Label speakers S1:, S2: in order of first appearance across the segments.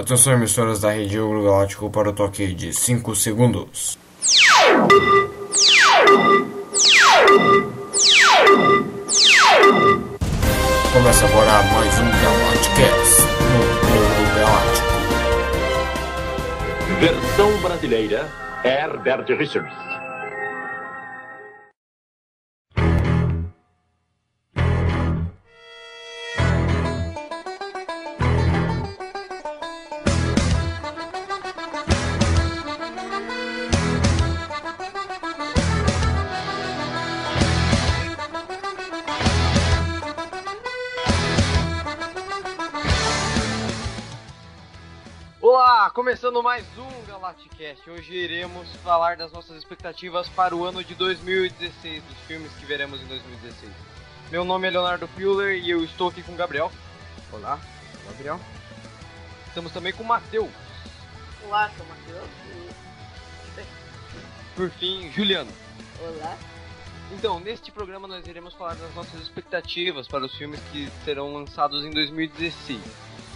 S1: Atenção, emissoras da Rede Ouro Galáctico para o toque de 5 segundos. Começa agora mais um Galacticast no Ouro Galáctico.
S2: Versão brasileira, Herbert Richards.
S3: Mais um Galacticast. Hoje iremos falar das nossas expectativas para o ano de 2016, dos filmes que veremos em 2016. Meu nome é Leonardo Fuller e eu estou aqui com o Gabriel. Olá, Gabriel. Estamos também com o Matheus.
S4: Olá, sou o Matheus.
S3: Por fim, Juliano.
S4: Olá.
S3: Então, neste programa nós iremos falar das nossas expectativas para os filmes que serão lançados em 2016.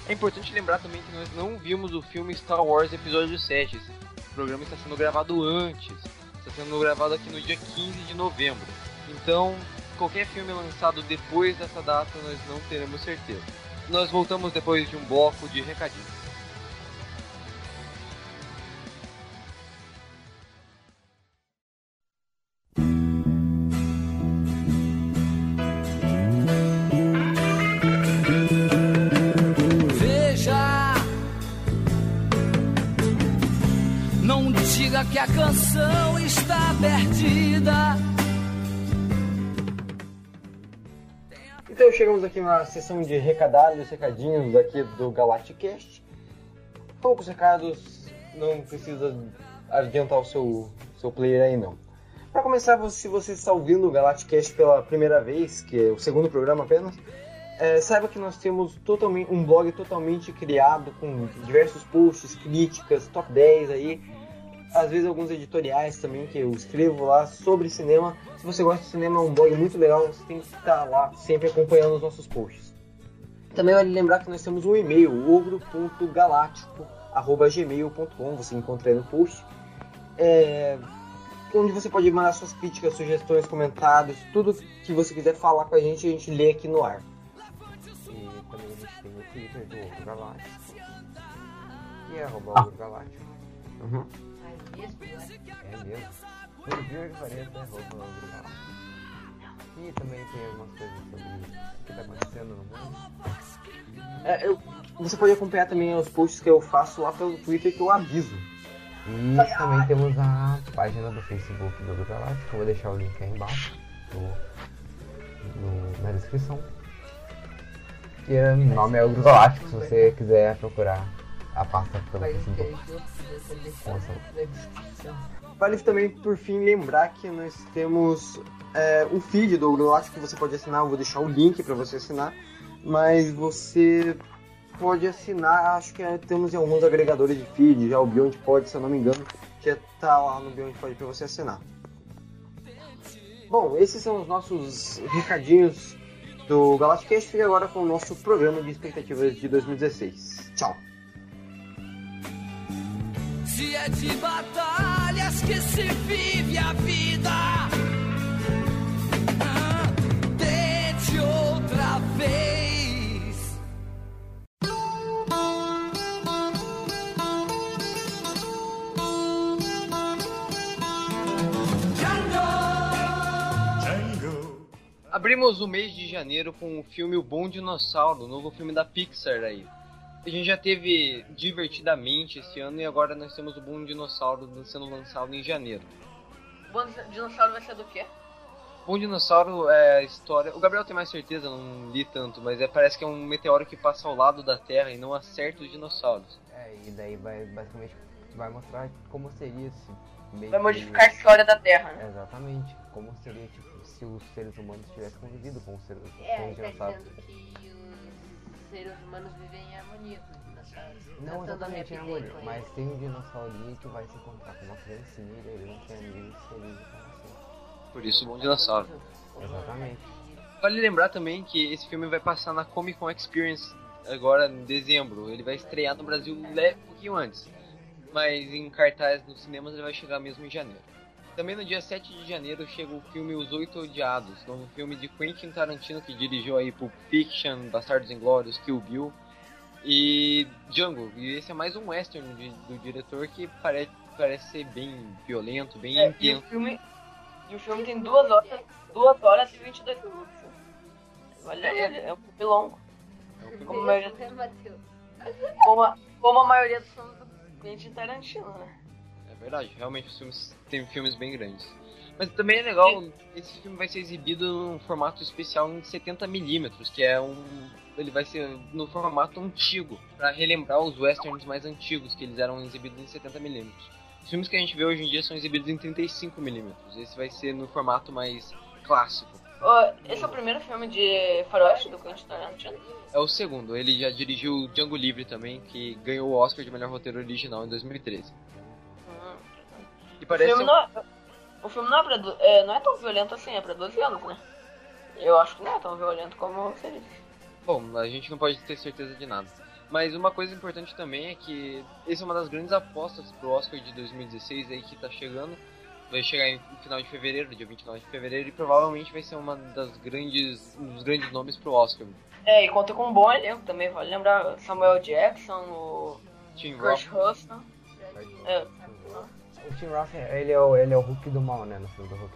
S3: É importante lembrar também que nós não vimos o filme Star Wars Episódio 7. Esse programa está sendo gravado antes. Está sendo gravado aqui no dia 15 de novembro. Então, qualquer filme lançado depois dessa data nós não teremos certeza. Nós voltamos depois de um bloco de recadinhos.
S5: Canção está perdida.
S6: Então chegamos aqui na sessão de recadários, recadinhos aqui do Galacticast. Poucos recados, não precisa adiantar o seu, seu player aí não. Para começar, se você está ouvindo o Galacticast pela primeira vez, que é o segundo programa apenas, é, saiba que nós temos totalmente, um blog totalmente criado com diversos posts, críticas, top 10 aí, às vezes alguns editoriais também que eu escrevo lá sobre cinema. Se você gosta de cinema, é um blog muito legal, você tem que estar lá sempre acompanhando os nossos posts. Também vale lembrar que nós temos um e-mail, ogro.galáctico.gmail.com, você encontra aí no post. É, onde você pode mandar suas críticas, sugestões, comentários, tudo que você quiser falar com a gente, a gente lê aqui no ar. E também a gente tem o Twitter do Ogro Galáctico. E é arroba Ogro Galáctico. Uhum. É mesmo. Por incrível que pareça, é Ogro Galáctico. E também tem algumas coisas sobre o que está acontecendo no mundo. É, eu, você pode acompanhar também os posts que eu faço lá pelo Twitter que eu aviso. E também temos a página do Facebook do Ogro Galáctico. Eu vou deixar o link aí embaixo no- no- na descrição. E o nome é Ogro Galáctico se você quiser procurar a pasta pelo Facebook. Vale também, por fim, lembrar que nós temos é, o feed do Galáctico que você pode assinar. Eu vou deixar o link para você assinar. Mas você pode assinar, acho que é, temos em alguns agregadores de feed, já o Beyond Pod, se eu não me engano, já tá lá no Beyond Pod para você assinar. Bom, esses são os nossos recadinhos do Galacticast. Fique agora com o nosso programa de expectativas de 2016. Tchau!
S5: Se é de batalhas que se vive a vida. Ah, Tente outra vez.
S3: Abrimos o mês de janeiro com o filme O Bom Dinossauro, o novo filme da Pixar aí. A gente já teve Divertidamente esse ano e agora nós temos o Bom Dinossauro sendo lançado em janeiro.
S4: Bom dinossauro vai ser do quê?
S3: Bom Dinossauro é a história. O Gabriel tem mais certeza, não li tanto, mas é, parece que é um meteoro que passa ao lado da Terra e não acerta os dinossauros.
S6: É, e daí vai basicamente vai mostrar como seria esse meio
S4: Vai
S6: que-
S4: modificar a história da Terra, né?
S6: Exatamente. Como seria tipo, se os seres humanos tivessem convivido com os, seres, com
S7: É,
S6: os
S7: tá
S6: dinossauros.
S7: os seres humanos vivem em harmonia com os dinossauros.
S6: Não exatamente em harmonia,
S7: com
S6: mas tem um dinossaurinho que vai se encontrar com uma criancinha e ele não tem amigos felizes para sempre.
S3: Por isso, Bom Dinossauro.
S6: Exatamente.
S3: Vale lembrar também que esse filme vai passar na Comic Con Experience agora em dezembro. Ele vai estrear no Brasil um pouquinho antes. Mas em cartaz nos cinemas ele vai chegar mesmo em janeiro. Também no dia 7 de janeiro chega o filme Os Oito Odiados, novo filme de Quentin Tarantino que dirigiu aí Pulp Fiction, Bastardos Inglórios, Kill Bill e Django. E esse é mais um western de- do diretor que pare, parece ser bem violento, bem
S4: É, e, o
S3: intenso.
S4: filme, e o filme tem duas horas, duas horas e 22 minutos. Olha ele, é um filme longo. Como a maioria, como a, como a maioria dos filmes do Quentin Tarantino, né?
S3: É verdade, realmente os filmes tem filmes bem grandes. Mas também é legal, esse filme vai ser exibido num formato especial em 70mm, que é um. Ele vai ser no formato antigo, pra relembrar os westerns mais antigos, que eles eram exibidos em 70mm. Os filmes que a gente vê hoje em dia são exibidos em 35mm. Esse vai ser no formato mais clássico.
S4: Ô, esse é o primeiro filme de faroeste do Quentin Tarantino?
S3: É o segundo, ele já dirigiu Django Livre também, que ganhou o Oscar de melhor roteiro original em 2013.
S4: Hum.
S3: E
S4: O
S3: parece
S4: filme,
S3: um-
S4: não é, o filme não, é pra, é, não é tão violento assim, é pra 12 anos, né? Eu acho que não é tão violento como você disse.
S3: Bom, a gente não pode ter certeza de nada. Mas uma coisa importante também é que essa é uma das grandes apostas pro Oscar de 2016 aí que tá chegando. Vai chegar em no final de fevereiro, dia 29 de fevereiro, e provavelmente vai ser uma das grandes, um dos grandes nomes pro Oscar.
S4: É, e conta com um bom elenco também, vale lembrar Samuel Jackson, o
S3: Tim
S4: Kurt. Russell. É,
S6: O Tim Roth, ele é o, ele é o Hulk do mal, né? No filme do Hulk.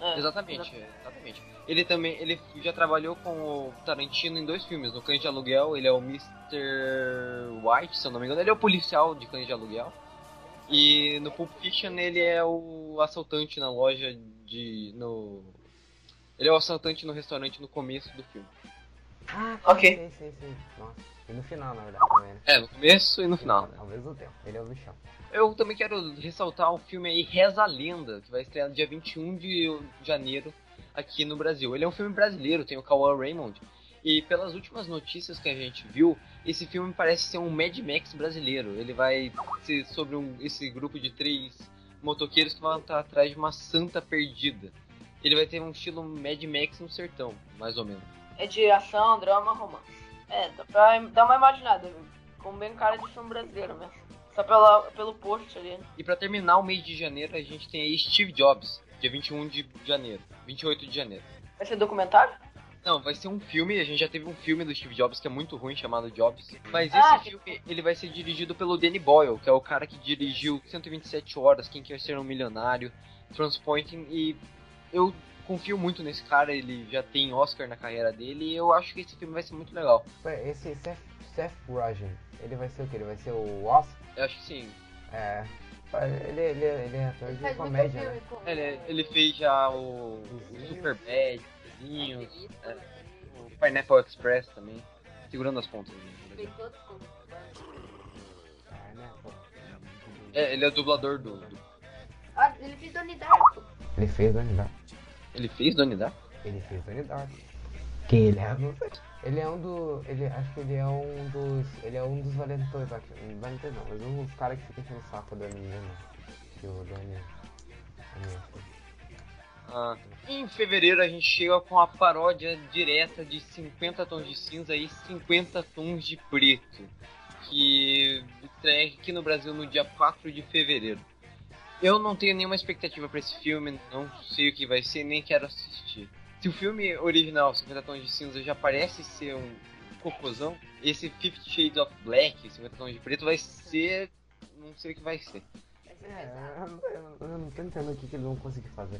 S4: é,
S3: Exatamente, é, exatamente. Ele também, ele já trabalhou com o Tarantino em dois filmes, no Cães de Aluguel, ele é o Mr. White, se eu não me engano, ele é o policial de Cães de Aluguel. E no Pulp Fiction ele é o assaltante na loja de. no. Ele é o assaltante no restaurante no começo do filme.
S6: Ah,
S4: Ok.
S6: Sim, sim, sim. Nossa. E no final, na verdade, também, né?
S3: É, no começo e no final, né?
S6: Ao mesmo tempo. Ele é o bichão.
S3: Eu também quero ressaltar o filme aí Reza a Lenda, que vai estrear no dia 21 de janeiro aqui no Brasil. Ele é um filme brasileiro, tem o Cauã Raymond. E pelas últimas notícias que a gente viu, esse filme parece ser um Mad Max brasileiro. Ele vai ser sobre um- esse grupo de três motoqueiros que vão estar atrás de uma santa perdida. Ele vai ter um estilo Mad Max no sertão, mais ou menos.
S4: é de ação, drama, romance. É, dá pra dar uma imaginada, com bem cara de filme brasileiro mesmo. Só pela, pelo post ali. né?
S3: E pra terminar o mês de janeiro, a gente tem aí Steve Jobs, dia 21 de janeiro, 28 de janeiro.
S4: Vai ser documentário?
S3: Não, vai ser um filme, a gente já teve um filme do Steve Jobs que é muito ruim, chamado Jobs. Mas esse
S4: Ah,
S3: filme, ele vai ser dirigido pelo Danny Boyle, que é o cara que dirigiu 127 Horas, Quem Quer Ser Um Milionário, Transpointing, e eu confio muito nesse cara, ele já tem Oscar na carreira dele, e eu acho que esse filme vai ser muito legal.
S6: Ué, Esse Seth, Seth Rogen, ele vai ser o quê? Ele vai ser o Wasp?
S3: Eu acho que sim.
S6: É. Ele, ele, ele é ator
S7: Ele
S6: de comédia, né?
S7: com...
S3: Ele, ele fez já o, o Super Bad, Vizinhos, é, o Pineapple Express também, segurando as pontas. né?
S7: Fez todos com...
S6: É,
S3: ele é o dublador do. do-
S7: Ah, ele fez Donnie Darko.
S6: Ele fez Donnie Darko.
S3: Ele fez Donnie Darko?
S6: Ele fez Donnie Darko. Quem ele é? Não sei. Ele é um do. Ele, acho que ele é um dos. Ele é um dos valentões, acho. Valentões não, mas um dos caras que fica enchendo o saco da menina. Que o filha.
S3: Ah, em fevereiro a gente chega com a paródia direta de 50 tons de cinza e 50 tons de preto, que estreia aqui no Brasil no dia 4 de fevereiro. Eu não tenho nenhuma expectativa pra esse filme, não sei o que vai ser, nem quero assistir. Se o filme original, 50 tons de cinza, já parece ser um cocôzão, esse Fifty Shades of Black, 50 tons de preto, vai ser... não sei o que vai ser.
S6: É, eu não, eu não- eu não tô entendendo o que, que eles vão conseguir fazer.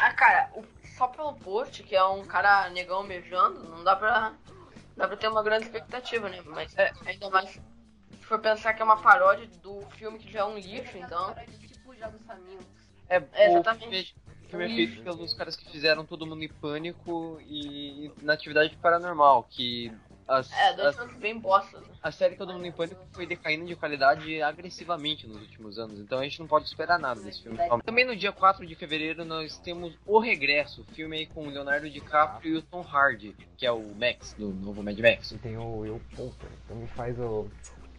S4: Ah, cara, o- só pelo post, que é um cara negão beijando, não dá pra. Dá pra ter uma grande expectativa, né? Mas é, ainda mais se for pensar que é uma paródia do filme que já é um lixo, então.
S7: Jogos Famintos.
S3: É,
S4: É, exatamente.
S3: filme- O filme é feito pelos caras que fizeram Todo Mundo em Pânico e na Atividade Paranormal, que as,
S4: É, dois
S3: as-
S4: filmes bem bostas. né?
S3: a série Todo Mundo em Pânico foi decaindo de qualidade agressivamente nos últimos anos, então a gente não pode esperar nada desse filme. Também no dia 4 de fevereiro nós temos O Regresso, filme aí com o Leonardo DiCaprio e o Tom Hardy, que é o Max, do novo Mad Max.
S6: E tem o Will Poulter, também faz o.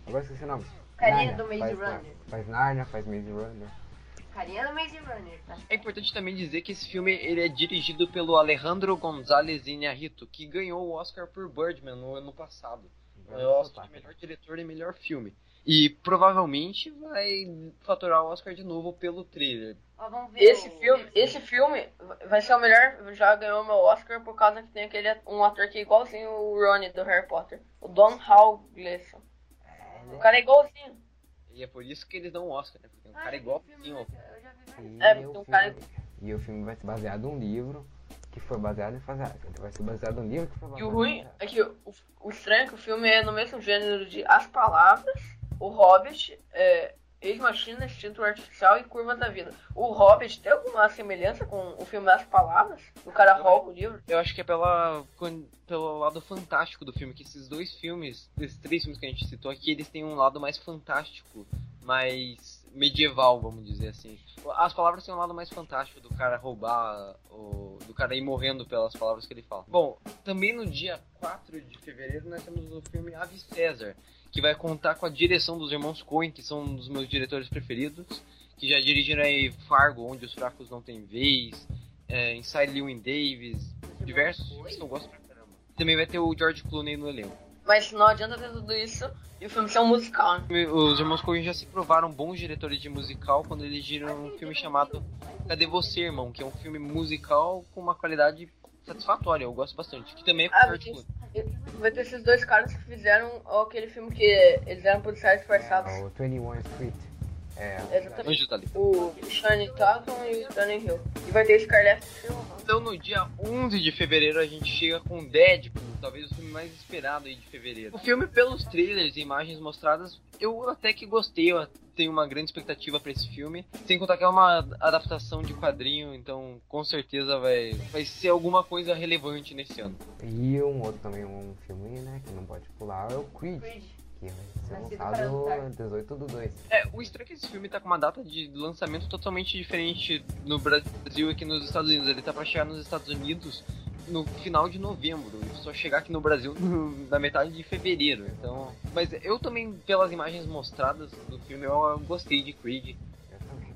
S6: Agora esqueci o nome.
S7: Carinha
S6: Narnia,
S7: do Maze
S6: faz,
S7: Runner.
S6: Faz Narnia, faz Maze Runner.
S7: Carinha do Maze Runner, tá?
S3: É importante também dizer que esse filme ele é dirigido pelo Alejandro González Iñárritu, que ganhou o Oscar por Birdman no ano passado. É o Oscar de melhor diretor e melhor filme. E provavelmente vai faturar o Oscar de novo pelo trailer.
S7: Ó, vamos ver
S4: Esse
S7: o-
S4: filme, esse filme vai ser o melhor, já ganhou meu Oscar por causa que tem aquele um ator que é igualzinho o Ronnie do Harry Potter, o Don Hall Gleason. O cara é igualzinho.
S3: E é por isso que eles dão o Oscar, né? Porque um
S7: Ah,
S3: cara igual
S7: vários.
S6: E,
S4: É,
S6: o
S4: um
S6: filme,
S4: cara-
S6: e o filme vai ser baseado num livro que foi baseado em fazer. Vai ser baseado num livro que foi
S4: E
S6: baseado
S4: o ruim é que o, o estranho é que o filme é no mesmo gênero de As Palavras, O Hobbit, é, Ex-Machina, Instinto Artificial e Curva da Vida. O Hobbit tem alguma semelhança com o filme As Palavras? O cara rouba o livro?
S3: Eu acho que é pela, pelo lado fantástico do filme, que esses dois filmes, esses três filmes que a gente citou aqui, eles têm um lado mais fantástico, mais medieval, vamos dizer assim. As palavras têm um lado mais fantástico do cara roubar, o, do cara ir morrendo pelas palavras que ele fala. Bom, também no dia 4 de fevereiro nós temos o filme Ave César, que vai contar com a direção dos irmãos Coen, que são um dos meus diretores preferidos, que já dirigiram aí Fargo, Onde os Fracos Não Têm Vez, é, Inside Llewyn Davis, diversos filmes que eu gosto pra caramba. Também vai ter o George Clooney no elenco.
S4: Mas não adianta ter tudo isso e o filme ser um musical, né?
S3: Os irmãos Coen já se provaram bons diretores de musical quando eles dirigiram um filme chamado Cadê Você, Irmão? Que é um filme musical com uma qualidade satisfatória, eu gosto bastante. Que também é
S4: Ah,
S3: Clooney.
S4: vai ter esses dois caras que fizeram aquele filme que eles eram policiais disfarçados.
S6: É, o 21 Street. É,
S4: Exatamente.
S3: Anjos da Lei.
S4: O Shane Tatum e o Stanley Hill. E vai ter Scarlett.
S3: Então no dia 11 de fevereiro a gente chega com Deadpool, talvez o filme mais esperado aí de fevereiro. O filme, pelos trailers e imagens mostradas, eu até que gostei, eu tenho uma grande expectativa pra esse filme. Sem contar que é uma adaptação de quadrinho, então com certeza vai, vai ser alguma coisa relevante nesse ano.
S6: E um outro também, um filme, né, que não pode pular, é o Creed,
S7: Creed.
S6: Que vai ser
S7: Nascido para
S6: lançado
S7: lutar.
S6: 18 do 2.
S3: É, o estranho é que esse filme tá com uma data de lançamento totalmente diferente no Brasil e aqui nos Estados Unidos. Ele tá pra chegar nos Estados Unidos no final de novembro, e só chegar aqui no Brasil na metade de fevereiro. Então, mas eu também pelas imagens mostradas do filme eu gostei de Creed.
S6: Eu também.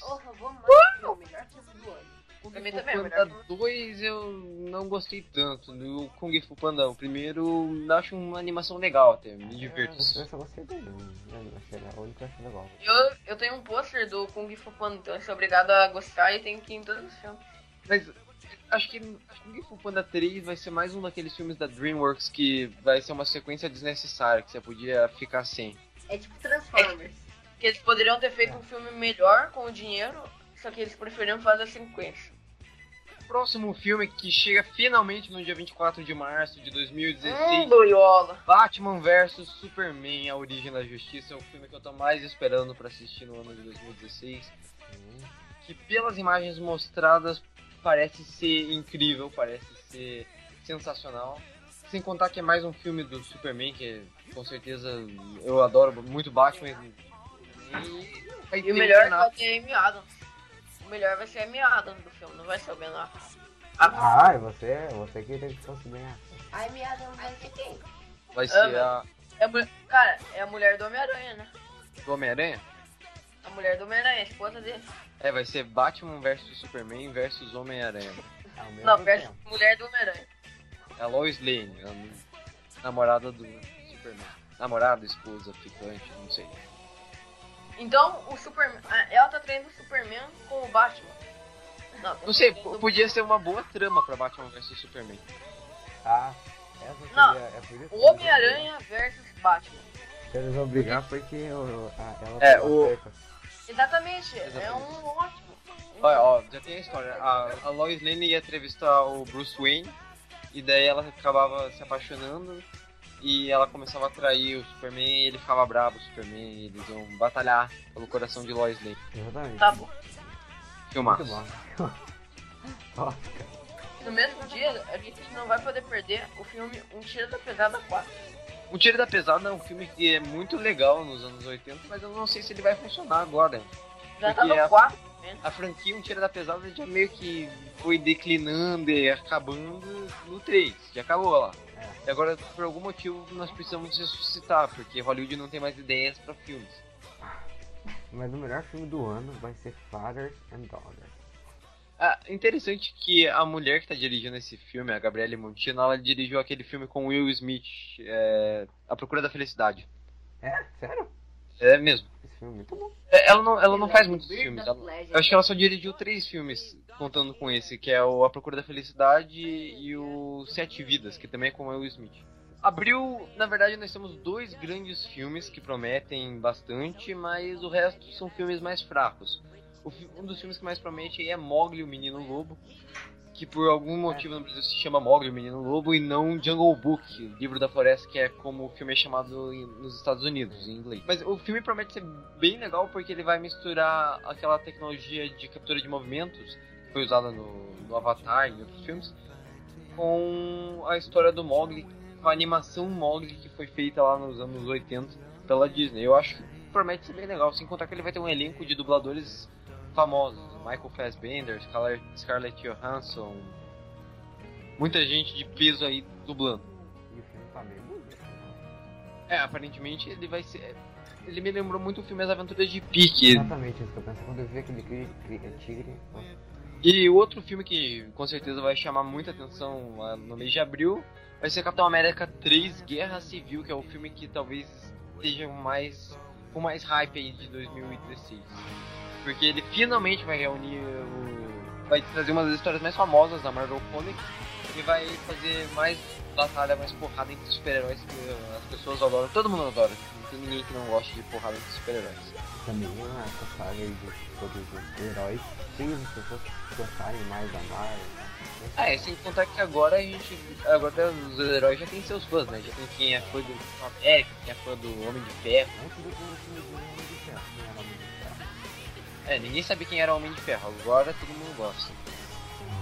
S4: Também é o
S3: Panda
S4: melhor
S3: 2 eu não gostei tanto. O Kung Fu Panda, o primeiro, eu acho uma animação legal até, me divirto.
S6: Eu só gostei dele, eu achei legal, que eu legal.
S4: Eu, eu tenho um pôster do Kung Fu Panda, então eu sou obrigado a gostar e tenho que ir em todos os filmes.
S3: Mas acho que Kung Fu Panda 3 vai ser mais um daqueles filmes da DreamWorks que vai ser uma sequência desnecessária, que você podia ficar sem.
S7: É tipo Transformers.
S4: Que eles poderiam ter feito um filme melhor com o dinheiro, só que eles preferiram fazer a sequência.
S3: Próximo filme que chega finalmente no dia 24 de março de 2016.
S4: Hum, boiola.
S3: Batman vs Superman, A Origem da Justiça, é o filme que eu tô mais esperando pra assistir no ano de 2016. Que pelas imagens mostradas parece ser incrível, parece ser sensacional. Sem contar que é mais um filme do Superman, que com certeza eu adoro muito Batman. E,
S4: E o melhor
S3: nada.
S4: vai ter Amy Adams. O melhor vai ser a Amy Adams do filme, não vai ser o Ben Affleck.
S6: Ah, e você, você que tem que conseguir ganhar.
S7: Ai, me Adam vai ser quem?
S3: Vai ser
S4: Ah,
S3: a
S4: É a cara, é a mulher do Homem-Aranha, né?
S3: do Homem-Aranha.
S4: A mulher do Homem-Aranha, a esposa dele.
S3: É, vai ser Batman vs Superman versus Homem-Aranha.
S6: É
S4: Não, versus
S6: tempo.
S4: mulher do Homem-Aranha.
S3: É a Lois Lane, a namorada do Superman. Namorada, esposa, ficante, não sei.
S4: Então, o Superman. Ela tá treinando o Superman com o Batman. Não,
S3: Não sei, podia ser uma boa trama pra Batman vs Superman.
S6: Ah, essa
S4: Não,
S6: seria, é por isso
S4: O Homem-Aranha versus Batman.
S6: Eles vão brigar porque a, ela
S3: É, o-
S6: cerca.
S4: Exatamente, é
S3: Exatamente.
S4: um ótimo.
S3: Olha, ó, já tem a história. A, a Lois Lane ia entrevistar o Bruce Wayne, e daí ela acabava se apaixonando, e ela começava a trair o Superman e ele ficava bravo, o Superman, e eles iam batalhar pelo coração de Lois Lane.
S6: Exatamente.
S4: Tá bom.
S3: Filmaço.
S6: Muito bom.
S4: No mesmo dia, a gente não vai poder perder o filme Um Tiro da Pesada 4.
S3: O Tiro da Pesada é um filme que é muito legal nos anos 80, mas eu não sei se ele vai funcionar agora.
S4: Já tá
S3: a-
S4: no 4.
S3: A franquia Um Tiro da Pesada já meio que foi declinando e acabando no 3, já acabou lá. E agora, por algum motivo, nós precisamos ressuscitar, porque Hollywood não tem mais ideias pra filmes.
S6: Mas o melhor filme do ano vai ser Fathers and Daughters.
S3: Ah, interessante que a mulher que tá dirigindo esse filme, a Gabriele Montino, ela dirigiu aquele filme com Will Smith, é, A Procura da Felicidade.
S6: É? Sério?
S3: É mesmo.
S6: Filme é muito bom.
S3: É, Ela não, ela não faz muitos
S7: Bird
S3: filmes. ela- eu acho que ela só dirigiu três filmes, contando com esse, que é o A Procura da Felicidade e o Sete Vidas, que também é com o Will Smith. Abril, na verdade, nós temos dois grandes filmes que prometem bastante, mas o resto são filmes mais fracos. Um dos filmes que mais promete aí é Mogli, o Menino Lobo, que por algum motivo no Brasil se chama Mogli, o Menino Lobo, e não Jungle Book, livro da floresta, que é como o filme é chamado em- nos Estados Unidos, em inglês. Mas o filme promete ser bem legal porque ele vai misturar aquela tecnologia de captura de movimentos que foi usada no, no Avatar e em outros filmes, com a história do Mogli, com a animação Mogli que foi feita lá nos anos 80 pela Disney. Eu acho que promete ser bem legal, sem contar que ele vai ter um elenco de dubladores famosos, Michael Fassbender, Scarlett, Scarlett Johansson, muita gente de peso aí dublando.
S6: E o filme tá bem bonito.
S3: É, aparentemente ele vai ser. Ele me lembrou muito o filme As Aventuras de Pique.
S6: Exatamente isso que eu penso. Quando eu vi aquele tigre.
S3: E outro filme que com certeza vai chamar muita atenção no mês de abril vai ser Capitão América 3 Guerra Civil, que é o filme que talvez esteja mais com mais hype aí de 2016. Porque ele finalmente vai reunir o. vai trazer uma das histórias mais famosas da Marvel Comics e vai fazer mais batalha, mais porrada entre super-heróis que as pessoas adoram. Todo mundo adora. Não tem ninguém que não goste de porrada entre super-heróis.
S6: Também essa saga de todos os heróis. Fez as pessoas gostarem mais da Marvel.
S3: É, sem contar que agora a gente. Agora os heróis já tem seus fãs, né? Já tem quem é fã do Capitão América, quem é fã do Homem de Ferro.
S6: Antes do filme do Homem de Ferro. Quem era o Homem de Ferro?
S3: É, ninguém sabia quem era o Homem de Ferro, agora todo mundo gosta.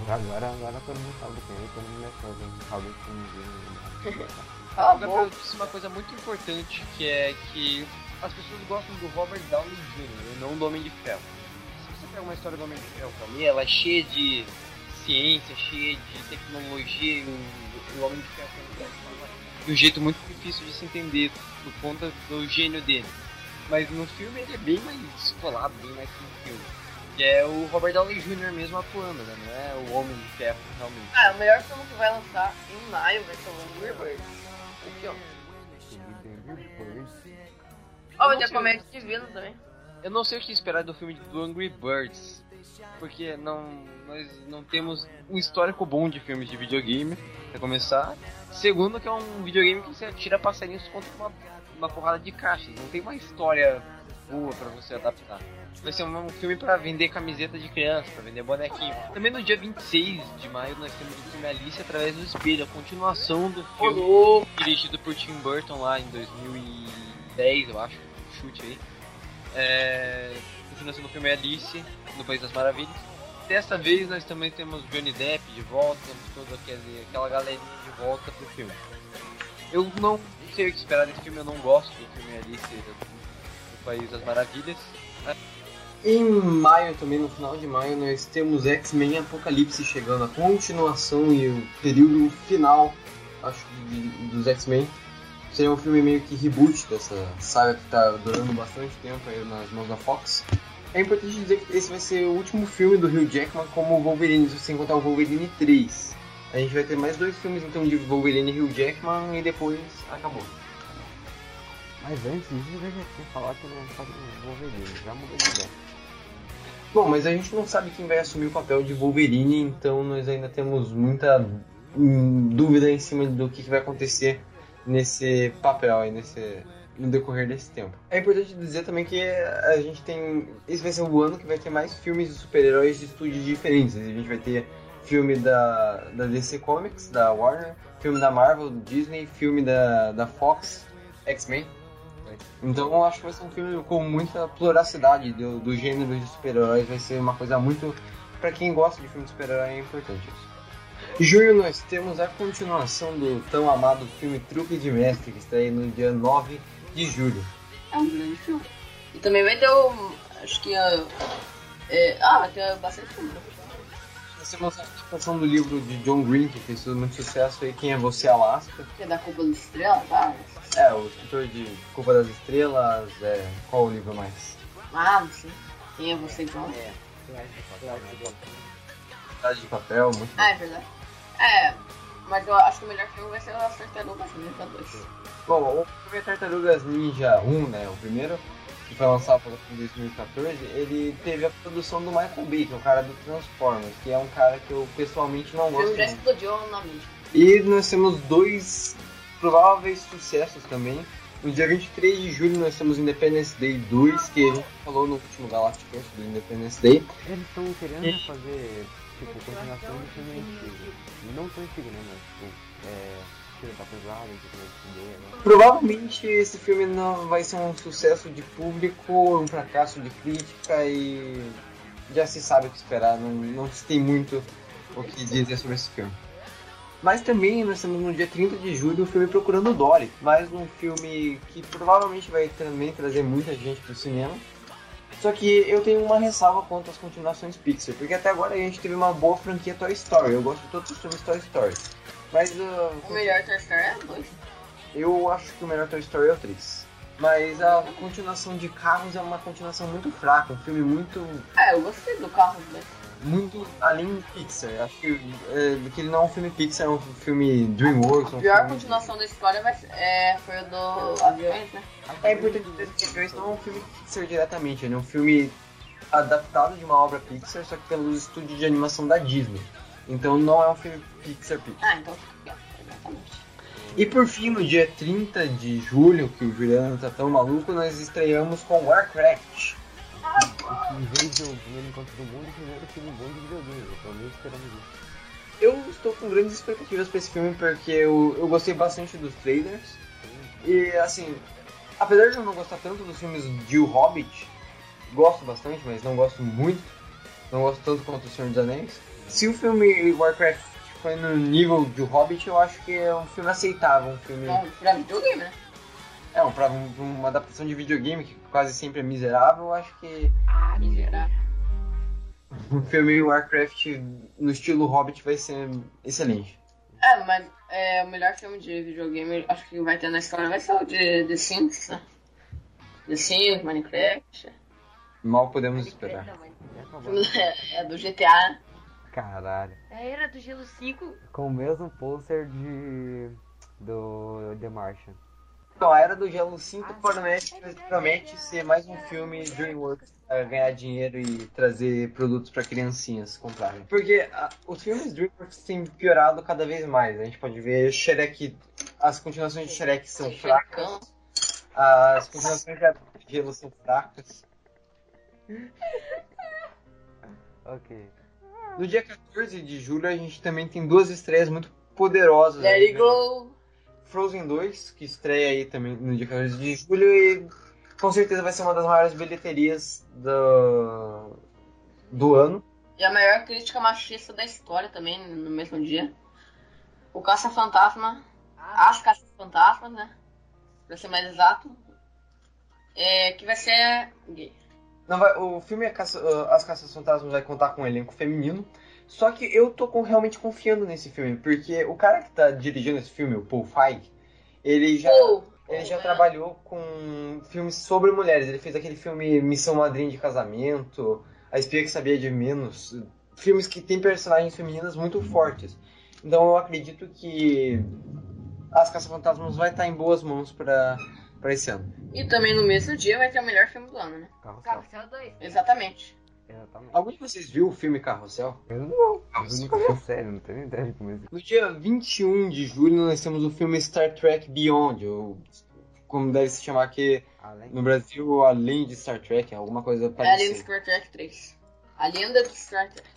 S6: Agora, agora todo mundo sabe quem é, todo mundo é fã do Robert Downey Jr.
S4: Cala a
S3: Agora eu disse uma coisa muito importante, que é que as pessoas gostam do Robert Downey Jr. e não do Homem de Ferro. Se você pega uma história do Homem de Ferro pra mim, ela é cheia de ciência, cheia de tecnologia, e o, o Homem de Ferro tem um- de um jeito muito difícil de se entender por conta do gênio dele. Mas no filme ele é bem mais descolado, bem mais tranquilo. Que é o Robert Downey Jr. mesmo atuando, né? Não é o Homem de Ferro, realmente.
S4: Ah, o melhor filme que vai lançar em maio vai ser o Angry Birds. O filme. Ó, vai ter comédia divina também.
S3: Eu não sei o que esperar do filme do Angry Birds, porque não, nós não temos um histórico bom de filmes de videogame, pra começar. Segundo, que é um videogame que você atira passarinhos contra uma, uma porrada de caixas, não tem uma história boa pra você adaptar. Vai ser um, filme pra vender camiseta de criança, pra vender bonequinho. Também no dia 26 de maio nós temos o filme Alice através do espelho, a continuação do filme
S4: louco.
S3: dirigido por Tim Burton lá em 2010, eu acho, chute aí. É, continuação do filme Alice, no País das Maravilhas. Dessa vez nós também temos Johnny Depp de volta, temos toda aquela galerinha de volta pro filme. Eu não sei o que esperar desse filme, eu não gosto do filme Alice do, País das Maravilhas.
S8: Em maio também, no final de maio, nós temos X-Men Apocalipse chegando, a continuação e o período final, acho, de- dos X-Men. Seria um filme meio que reboot dessa saga que tá durando bastante tempo aí nas mãos da Fox. É importante dizer que esse vai ser o último filme do Hugh Jackman como Wolverine, sem contar o Wolverine 3. A gente vai ter mais dois filmes então de Wolverine e Hugh Jackman e depois acabou.
S6: Mas antes disso, eu já tinha falado que não fazia Wolverine, já mudou de ideia.
S8: Bom, mas a gente não sabe quem vai assumir o papel de Wolverine, então nós ainda temos muita hum, dúvida em cima do que, que vai acontecer nesse papel aí, nesse, no decorrer desse tempo. É importante dizer também que a gente tem. Esse vai ser o ano que vai ter mais filmes de super-heróis de estúdios diferentes. A gente vai ter
S3: filme da, da DC Comics, da Warner, filme da Marvel, Disney, filme da, da Fox, X-Men. Então eu acho que vai ser um filme com muita pluralidade do, do gênero de super-heróis, vai ser uma coisa muito. Pra quem gosta de filme de super-herói é importante isso. Em junho nós temos a continuação do tão amado filme Truque de Mestre, que está aí no dia 9 de julho.
S4: É um grande filme. E também vai ter o. Acho que a. é, ah, vai ter bastante filme. né?
S3: Nós temos a adaptação do livro de John Green, que fez muito sucesso aí, Quem é Você, Alaska.
S4: Que é da Culpa das Estrelas, tá?
S3: É, o escritor de Culpa das Estrelas, é, qual o livro mais?
S4: Ah, não sei. Quem é você, John?
S3: Cidade de Papel, muito
S4: Ah, é verdade. É, mas eu acho que o melhor filme vai ser as Tartarugas Ninja 2.
S3: Bom, o é Tartarugas Ninja 1, né, o primeiro, que foi lançado em 2014, ele teve a produção do Michael Bay, que é o cara do Transformers, que é um cara que eu pessoalmente não gosto
S4: já
S3: muito.
S4: explodiu na mídia.
S3: E nós temos dois prováveis sucessos também. No dia 23 de julho nós temos Independence Day 2, que a gente falou no último Galactic Cast do Independence Day.
S6: Eles estão querendo fazer, tipo, continuação de filme antigo. Não tão antigo, né? Mas, tipo, é. Tipo, ideia, né?
S3: Provavelmente esse filme não vai ser um sucesso de público, um fracasso de crítica e já se sabe o que esperar, não, não se tem muito o que dizer sobre esse filme. Mas também nós temos no dia 30 de julho o filme Procurando Dory, mais um filme que provavelmente vai também trazer muita gente pro cinema. Só que eu tenho uma ressalva quanto às continuações Pixar, porque até agora a gente teve uma boa franquia Toy Story, eu gosto de todos os filmes Toy Story. Mas uh,
S4: O melhor Toy Story é 2.
S3: eu acho que o melhor Toy Story é o 3. Mas a continuação de Carros é uma continuação muito fraca, um filme muito
S4: É, eu gostei do carro né?
S3: muito além de Pixar. Acho que, é, que ele não é um filme Pixar, é um filme DreamWorks.
S4: A
S3: Um
S4: pior
S3: filme...
S4: continuação da história vai é, foi o do Aviões, né?
S3: É importante dizer que Aviões não é um filme Pixar diretamente, ele é um filme adaptado de uma obra Pixar, só que pelos estúdios de animação da Disney. Então não é um filme Pixar Pixar.
S4: Ah, então exatamente.
S3: E por fim, no dia 30 de julho, que o Juliano tá tão maluco, nós estreamos com Warcraft.
S6: Em vez de eu primeiro encontro do mundo, o primeiro filme bom de videogame. Eu tô meio esperando isso.
S3: Eu estou com grandes expectativas pra esse filme porque eu, eu gostei bastante dos trailers. E assim, apesar de eu não gostar tanto dos filmes de O Hobbit, gosto bastante, mas não gosto muito. Não gosto tanto quanto o Senhor dos Anéis. Se o filme Warcraft foi no nível de O Hobbit, eu acho que é um filme aceitável, um filme.
S4: Bom, pra videogame, né?
S3: É, um, pra um- uma adaptação de videogame que quase sempre é miserável, eu acho que
S4: Ah, miserável.
S3: um filme Warcraft no estilo Hobbit vai ser excelente.
S4: É, mas é, o melhor filme de videogame, acho que vai ter na história, vai ser o de The Sims, né? The Sims, Minecraft.
S3: Mal podemos esperar.
S7: Não,
S4: É, é do GTA.
S6: Caralho.
S7: A Era do Gelo 5.
S6: Com o mesmo pôster de. do The Martian.
S3: Então, a Era do Gelo 5 promete, promete ser mais um filme DreamWorks pra ganhar dinheiro e trazer produtos pra criancinhas comprarem. Porque ah, os filmes DreamWorks têm piorado cada vez mais. A gente pode ver Shrek, as continuações de Shrek são fracas, as continuações de Era do Gelo são fracas.
S6: Ok.
S3: No dia 14 de julho a gente também tem duas estreias muito poderosas.
S4: Let
S3: aí,
S4: it
S3: né?
S4: go.
S3: Frozen 2, que estreia aí também no dia 14 de julho e com certeza vai ser uma das maiores bilheterias do, do ano.
S4: E a maior crítica machista da história também, no mesmo dia. O Caça-Fantasma. As Caça-Fantasmas, né? Pra ser mais exato. É, que vai ser gay.
S3: Não vai, o filme Caça- uh, As Caças Fantasmas vai contar com um elenco feminino. Só que eu tô com- realmente confiando nesse filme, porque o cara que tá dirigindo esse filme, o Paul Feig, ele já,
S4: Pô,
S3: ele já
S4: é.
S3: trabalhou com filmes sobre mulheres. Ele fez aquele filme Missão Madrinha de Casamento, A Espia que Sabia de Menos. Filmes que tem personagens femininas muito fortes. Então eu acredito que As Caça-Fantasmas vai estar em boas mãos pra, pra esse ano.
S4: E também no mesmo dia vai ter o melhor filme do ano, né?
S6: Carrossel.
S7: Carrossel 2.
S4: Exatamente.
S6: Exatamente.
S3: Algum de vocês viu o filme Carrossel?
S6: Eu não. Eu nunca vi a série, não tenho ideia de como é
S3: No dia 21 de julho nós temos o filme Star Trek Beyond, ou como deve se chamar aqui
S6: Além.
S3: no Brasil, além de Star Trek, alguma coisa
S4: É
S3: parecida.
S4: Star Trek 3. A lenda de Star Trek.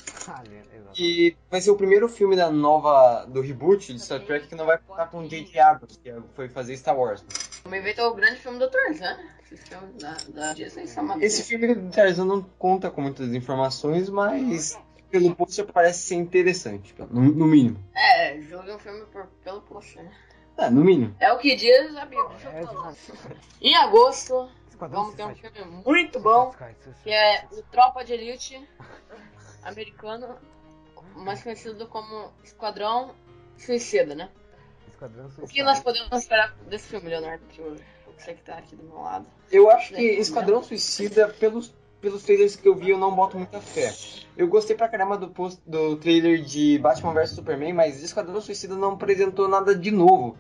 S6: Né,
S3: que vai ser o primeiro filme da nova do reboot de Star Trek que não vai contar com o J.J. Abrams, que foi fazer Star Wars.
S4: Vai ter o grande filme do Tarzan. Esse filme da, da Disney
S3: Esse filme do Tarzan não conta com muitas informações, mas pelo pôster parece ser interessante, no, no mínimo.
S4: É, julgue um filme por, pelo pôster, né?
S3: É, no mínimo.
S4: É o que diz a Bíblia.
S6: É.
S4: Em agosto, vamos ter um
S6: Suicide.
S4: filme muito bom, que é o Tropa de Elite americano, mais conhecido como Esquadrão Suicida, né?
S6: Esquadrão
S4: O que nós podemos esperar desse filme, Leonardo? Que eu- você que tá aqui do meu lado.
S3: Eu acho que Esquadrão Suicida, pelos, pelos trailers que eu vi, eu não boto muita fé. Eu gostei pra caramba do, post, do trailer de Batman vs Superman, mas Esquadrão Suicida não apresentou nada de novo.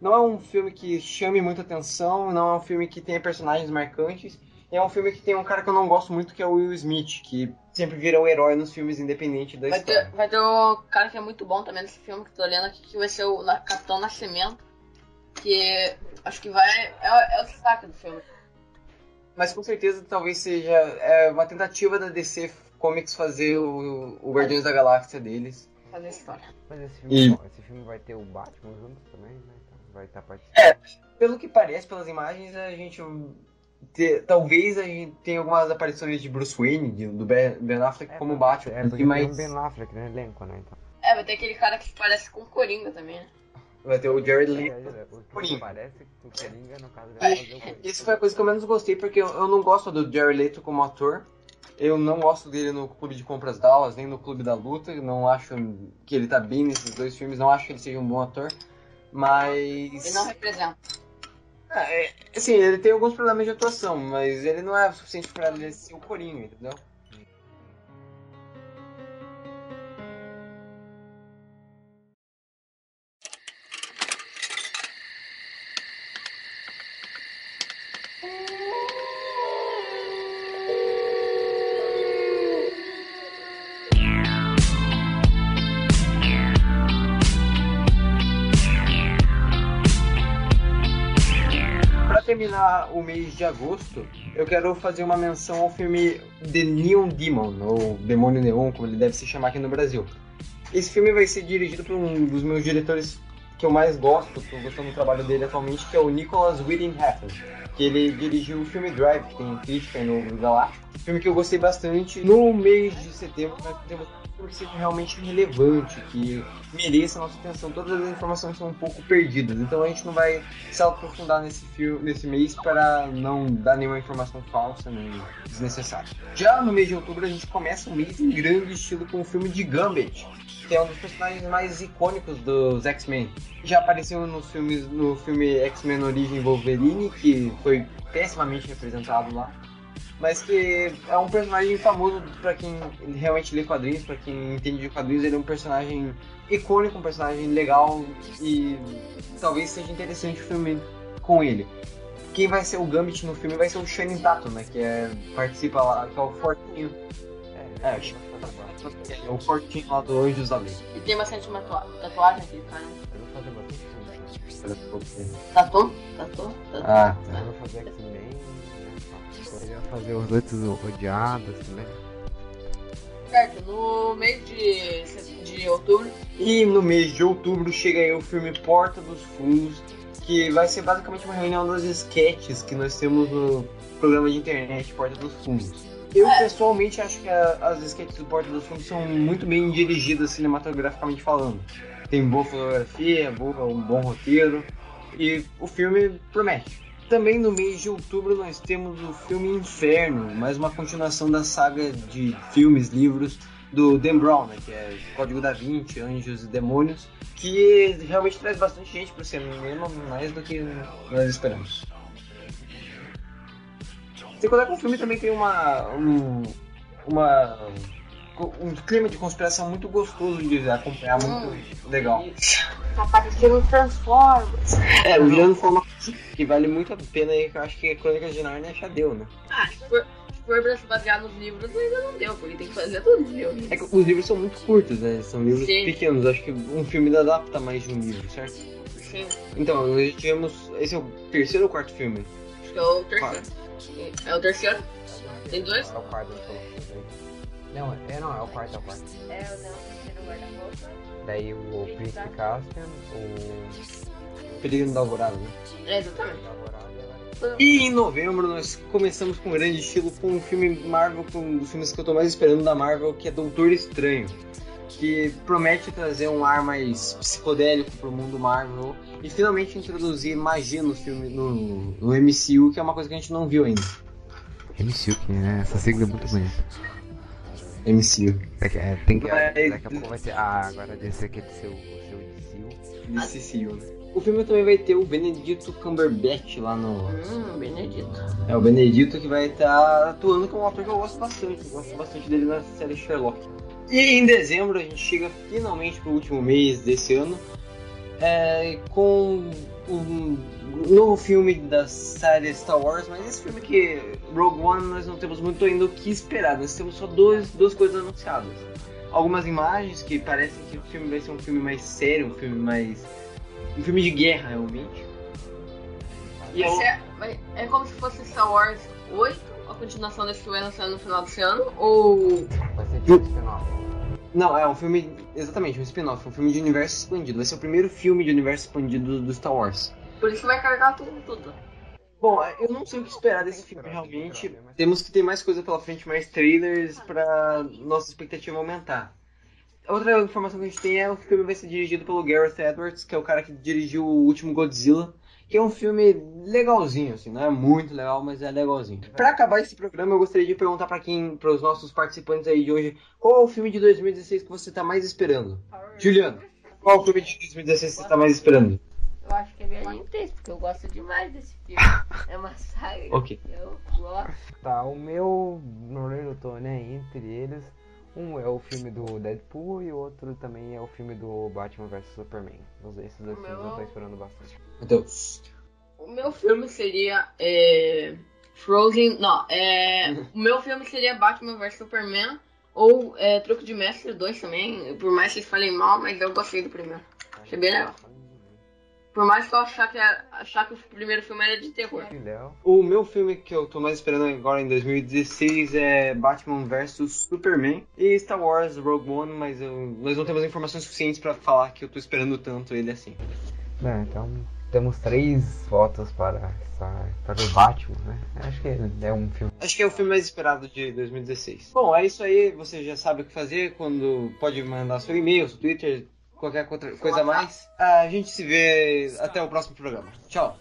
S3: Não é um filme que chame muita atenção, não é um filme que tenha personagens marcantes. É um filme que tem um cara que eu não gosto muito, que é o Will Smith, que sempre vira o herói nos filmes independente da
S4: Vai
S3: história.
S4: ter, vai ter o cara que é muito bom também nesse filme que tô olhando aqui, que vai ser o Capitão Nascimento. Que acho que vai. É, o- é o destaque do filme.
S3: Mas com certeza talvez seja é, uma tentativa da DC Comics fazer o, o Guardiões da Galáxia deles.
S4: Fazer história.
S6: Mas esse filme,
S3: E-
S6: esse filme vai ter o Batman junto também, né? Então vai estar participando.
S3: Pelo que parece, pelas imagens, a gente. Te- talvez a gente tenha algumas aparições de Bruce Wayne, de- do Ben, Ben Affleck como Batman.
S6: É, porque
S3: e
S6: tem um Ben Affleck no elenco, né? Então.
S4: É, vai ter aquele cara que parece com o Coringa também, né?
S3: vai ter o Jared
S6: É,
S3: Leto.
S6: é, o que
S3: Coringa.
S6: parece o Coringa, no caso,
S3: É,
S6: vai fazer o Coringa.
S3: Isso foi a coisa que eu menos gostei, porque eu, eu não gosto do Jared Leto como ator. Eu não gosto dele no Clube de Compras Dallas, nem no Clube da Luta. Não acho que ele tá bem nesses dois filmes, não acho que ele seja um bom ator. Mas.
S4: Ele não representa.
S3: Ah, é, assim, ele tem alguns problemas de atuação, mas ele não é suficiente pra ele ser o Coringa, entendeu? O mês de agosto, eu quero fazer uma menção ao filme The Neon Demon, ou Demônio Neon, como ele deve se chamar aqui no Brasil. Esse filme vai ser dirigido por um dos meus diretores que eu mais gosto, estou gostando do trabalho dele atualmente, que é o Nicholas Winding Refn, que ele dirigiu o filme Drive, que tem crítica no Galáctico. Filme que eu gostei bastante. No mês de setembro, nós temos que seja realmente relevante, que mereça a nossa atenção. Todas as informações são um pouco perdidas, então a gente não vai se aprofundar nesse filme, nesse mês para não dar nenhuma informação falsa nem desnecessária. Já no mês de outubro a gente começa o mês em grande estilo com o filme de Gambit, que é um dos personagens mais icônicos dos X-Men. Já apareceu nos filmes, no filme X-Men Origem Wolverine, que foi pessimamente representado lá. Mas que é um personagem famoso para quem realmente lê quadrinhos, para quem entende de quadrinhos, ele é um personagem icônico, um personagem legal e talvez seja interessante o filme com ele. Quem vai ser o Gambit no filme vai ser o Channing Tatum, né? Que é, participa lá, que é o Fortinho.
S6: É,
S3: É, É o Fortinho lá do Anjos da Lei.
S4: E tem bastante tatuagem aquele cara.
S6: eu vou fazer bastante?
S4: Tatu? Tatu? Tatu?
S3: Ah,
S6: Eu vou fazer ia fazer os outros odiados também.
S4: Certo, no mês de, de outubro,
S3: E no mês de outubro chega aí o filme Porta dos Fundos, que vai ser basicamente uma reunião das sketches que nós temos no programa de internet Porta dos Fundos. Eu pessoalmente acho que a- as sketches do Porta dos Fundos são muito bem dirigidas cinematograficamente falando. Tem boa fotografia, boa- um bom roteiro e o filme promete. Também no mês de outubro nós temos o filme Inferno, mais uma continuação da saga de filmes, livros do Dan Brown, né, que é Código da Vinci, Anjos e Demônios, que realmente traz bastante gente pro cinema, mais do que nós esperamos. Sem contar que o filme também tem uma, um, uma, um clima de conspiração muito gostoso de acompanhar, muito legal.
S4: tá parecendo Transformers.
S3: É, o Forma que vale muito a pena e que eu acho que Crônicas de Narnia já deu, né?
S4: Ah, se for, se for pra se basear nos livros, ainda não deu, porque tem que fazer tudo no filme.
S3: É que os livros são muito curtos, né? São livros
S4: Sim.
S3: pequenos. Acho que um filme ainda adapta mais de um livro, certo?
S4: Sim,
S3: Então, nós tivemos. Esse é o terceiro ou quarto filme?
S4: acho que é o terceiro. É o terceiro? Tem dois?
S6: É o quarto. Não, é, não, é o quarto, é o quarto.
S7: É o não terceiro guarda-roupa.
S6: Daí o Príncipe Caspian, o
S3: Da Alvorada, né?
S4: É, exatamente.
S6: e
S3: em novembro nós começamos com grande estilo com um filme Marvel, com um dos filmes que eu tô mais esperando da Marvel, que é Doutor Estranho. Que promete trazer um ar mais psicodélico pro mundo Marvel e finalmente introduzir magia no filme, no, no MCU, que é uma coisa que a gente não viu ainda.
S6: MCU, que né? Essa sigla é muito bonita.
S3: MCU.
S6: É, que- é, tem que, daqui a pouco vai ser. Ah, agora desse aqui é do seu, seu DCU.
S3: MCU, né? O filme também vai ter o Benedito Cumberbatch lá no.
S4: Hum, Benedito.
S3: É o Benedito que vai estar atuando como um ator que eu gosto bastante. Eu gosto bastante dele na série Sherlock. E em dezembro a gente chega finalmente pro último mês desse ano é, com um novo filme da série Star Wars, mas esse filme que Rogue One nós não temos muito ainda o que esperar. Nós temos só dois, duas coisas anunciadas. Algumas imagens que parecem que o filme vai ser um filme mais sério, um filme mais. Um filme de guerra realmente. E eu-
S4: vai- é como se fosse Star Wars 8, a continuação desse que vai lançar no final desse ano, ou.
S6: Vai ser tipo spin-off.
S3: Não, é um filme. Exatamente, um spin-off, um filme de universo expandido. Vai ser o primeiro filme de universo expandido do Star Wars.
S4: Por isso que vai carregar tudo, tudo.
S3: Bom, eu não sei o que esperar desse filme realmente. Temos que ter mais coisa pela frente, mais trailers pra nossa expectativa aumentar. Outra informação que a gente tem é o filme vai ser dirigido pelo Gareth Edwards, que é o cara que dirigiu o último Godzilla, que é um filme legalzinho, assim, não é muito legal, mas é legalzinho. Pra acabar esse programa, eu gostaria de perguntar pra quem, para os nossos participantes aí de hoje, qual é o filme de 2016 que você tá mais esperando? Juliano, qual é o filme de 2016 que você tá mais esperando?
S7: Eu acho que é em Texto, porque eu gosto demais desse filme. É uma saga
S3: Ok.
S7: que eu gosto.
S6: Tá, o meu. Não lembro, eu tô né, entre eles. Um é o filme do Deadpool e o outro também é o filme do Batman vs Superman. Esses dois
S4: O
S6: filmes
S4: meu-
S6: eu tô esperando bastante.
S3: Matheus.
S4: O meu filme seria. É, Frozen. Não, é. o meu filme seria Batman vs Superman. Ou é, Truque de Mestre 2 também. Por mais que vocês falem mal, mas eu gostei do primeiro. Achei bem legal. Por mais que eu achar que, era- achar que o primeiro filme era de terror.
S3: O meu filme que eu tô mais esperando agora em 2016 é Batman vs Superman e Star Wars Rogue One, mas eu- nós não temos informações suficientes pra falar que eu tô esperando tanto ele assim.
S6: É, então temos três votos para, essa- para o Batman, né? Acho que é um filme.
S3: Acho que é o filme mais esperado de 2016. Bom, é isso aí, você já sabe o que fazer quando pode mandar seu e-mail, seu Twitter, qualquer outra coisa a mais. A gente se vê até o próximo programa. Tchau.